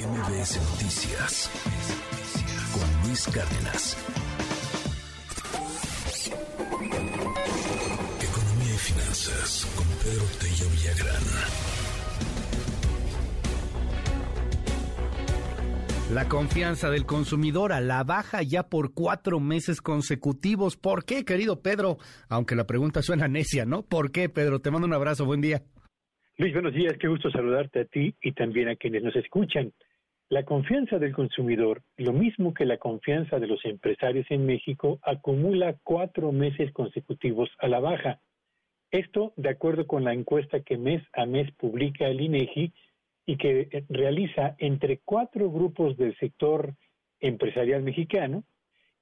MBS Noticias con Luis Cárdenas. Economía y finanzas con Pedro Tello Villagrán. La confianza del consumidor a la baja ya por cuatro meses consecutivos. ¿Por qué, querido Pedro? Aunque la pregunta suena necia, ¿no? ¿Por qué, Pedro? Te mando un abrazo. Buen día. Luis, buenos días, qué gusto saludarte a ti y también a quienes nos escuchan. La confianza del consumidor, lo mismo que la confianza de los empresarios en México, acumula cuatro meses consecutivos a la baja. Esto de acuerdo con la encuesta que mes a mes publica el INEGI y que eh, realiza entre cuatro grupos del sector empresarial mexicano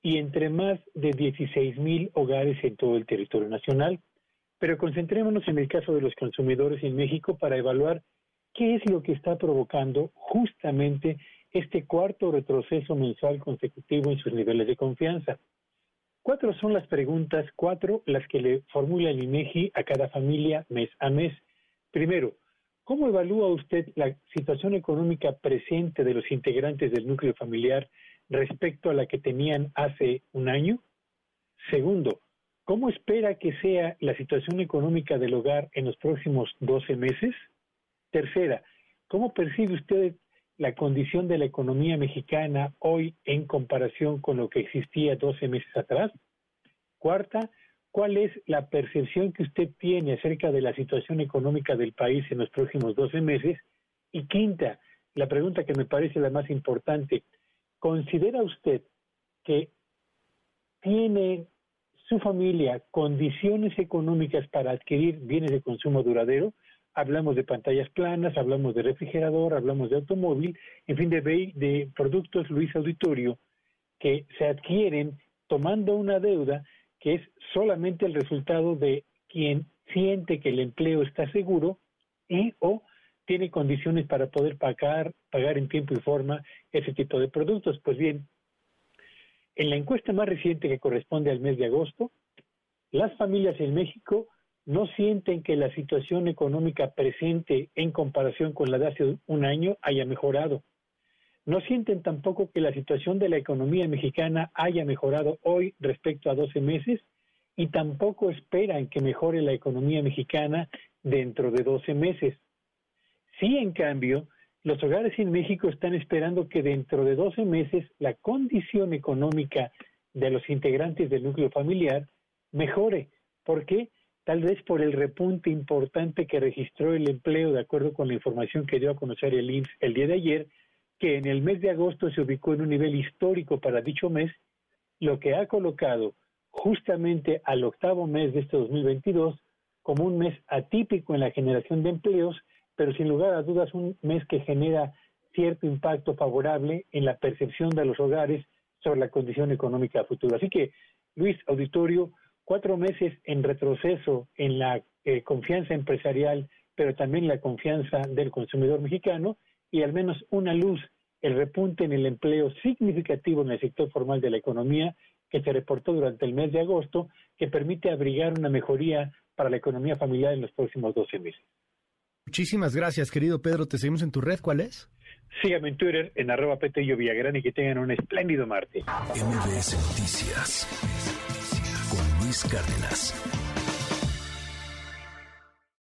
y entre más de 16 mil hogares en todo el territorio nacional. Pero concentrémonos en el caso de los consumidores en México para evaluar qué es lo que está provocando justamente este cuarto retroceso mensual consecutivo en sus niveles de confianza. Cuatro son las preguntas, cuatro las que le formula el INEGI a cada familia mes a mes. Primero, ¿cómo evalúa usted la situación económica presente de los integrantes del núcleo familiar respecto a la que tenían hace un año? Segundo, ¿Cómo espera que sea la situación económica del hogar en los próximos 12 meses? Tercera, ¿cómo percibe usted la condición de la economía mexicana hoy en comparación con lo que existía 12 meses atrás? Cuarta, ¿cuál es la percepción que usted tiene acerca de la situación económica del país en los próximos 12 meses? Y quinta, la pregunta que me parece la más importante, ¿considera usted que tiene su familia condiciones económicas para adquirir bienes de consumo duradero, hablamos de pantallas planas, hablamos de refrigerador, hablamos de automóvil, en fin, de, de productos Luis Auditorio que se adquieren tomando una deuda que es solamente el resultado de quien siente que el empleo está seguro y o tiene condiciones para poder pagar, pagar en tiempo y forma ese tipo de productos. Pues bien, en la encuesta más reciente que corresponde al mes de agosto, las familias en México no sienten que la situación económica presente en comparación con la de hace un año haya mejorado. No sienten tampoco que la situación de la economía mexicana haya mejorado hoy respecto a 12 meses y tampoco esperan que mejore la economía mexicana dentro de 12 meses. Sí, en cambio, los hogares en México están esperando que dentro de 12 meses la condición económica de los integrantes del núcleo familiar mejore. ¿Por qué? Tal vez por el repunte importante que registró el empleo, de acuerdo con la información que dio a conocer el INSS el día de ayer, que en el mes de agosto se ubicó en un nivel histórico para dicho mes, lo que ha colocado justamente al octavo mes de este 2022 como un mes atípico en la generación de empleos pero sin lugar a dudas un mes que genera cierto impacto favorable en la percepción de los hogares sobre la condición económica futura. Así que, Luis Auditorio, cuatro meses en retroceso en la eh, confianza empresarial, pero también la confianza del consumidor mexicano y al menos una luz, el repunte en el empleo significativo en el sector formal de la economía que se reportó durante el mes de agosto, que permite abrigar una mejoría para la economía familiar en los próximos 12 meses. Muchísimas gracias, querido Pedro. Te seguimos en tu red. ¿Cuál es? Sígame en Twitter en arroba Petello Villagrán y que tengan un espléndido martes. MBS Noticias con Luis Cárdenas.